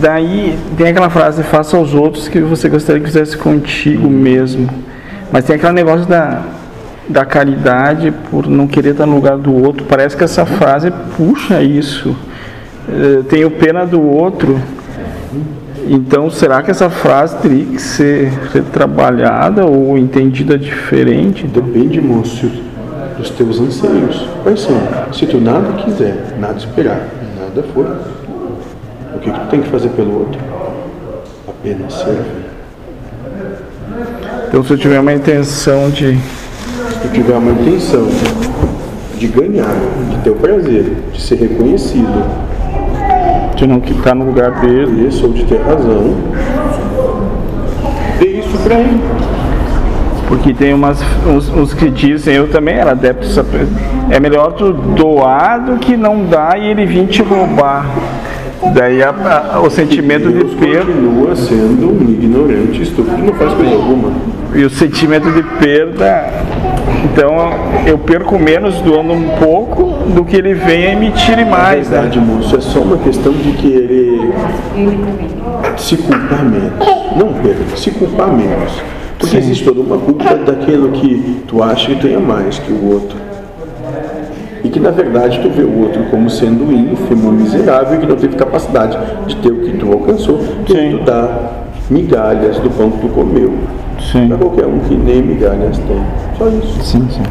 daí tem aquela frase, faça aos outros que você gostaria que fizesse contigo mesmo. Mas tem aquele negócio da, da caridade por não querer estar no lugar do outro. Parece que essa frase puxa isso. Eh, Tenho pena do outro. Então, será que essa frase teria que ser retrabalhada ou entendida diferente? Depende, moço, dos teus anseios. Quais são? Se tu nada quiser, nada esperar, nada for, o que, que tu tem que fazer pelo outro? Apenas servir. Então, se eu tiver uma intenção de. Se tu tiver uma intenção de ganhar, de ter o prazer, de ser reconhecido, de não estar no lugar dele. isso ou de ter razão, dê isso pra ele. Porque tem umas, uns, uns que dizem, eu também era adepto. É melhor tu doar do que não dar e ele vir te roubar. Daí a- a- o sentimento de perda. continua sendo um ignorante, estúpido, não faz coisa alguma. E o sentimento de perda. Então eu perco menos doando um pouco do que ele venha e me tire Na mais, né? verdade, moço, é só uma questão de querer se culpar menos. Não perder, se culpar menos. Porque Sim. existe toda uma culpa daquilo que tu acha que tu é mais que o outro. E que na verdade tu vê o outro como sendo ínfimo, miserável e que não teve capacidade de ter o que tu alcançou, que Sim. tu dá migalhas do pão que tu comeu. Para qualquer um que nem migalhas tem. Só isso. Sim, sim.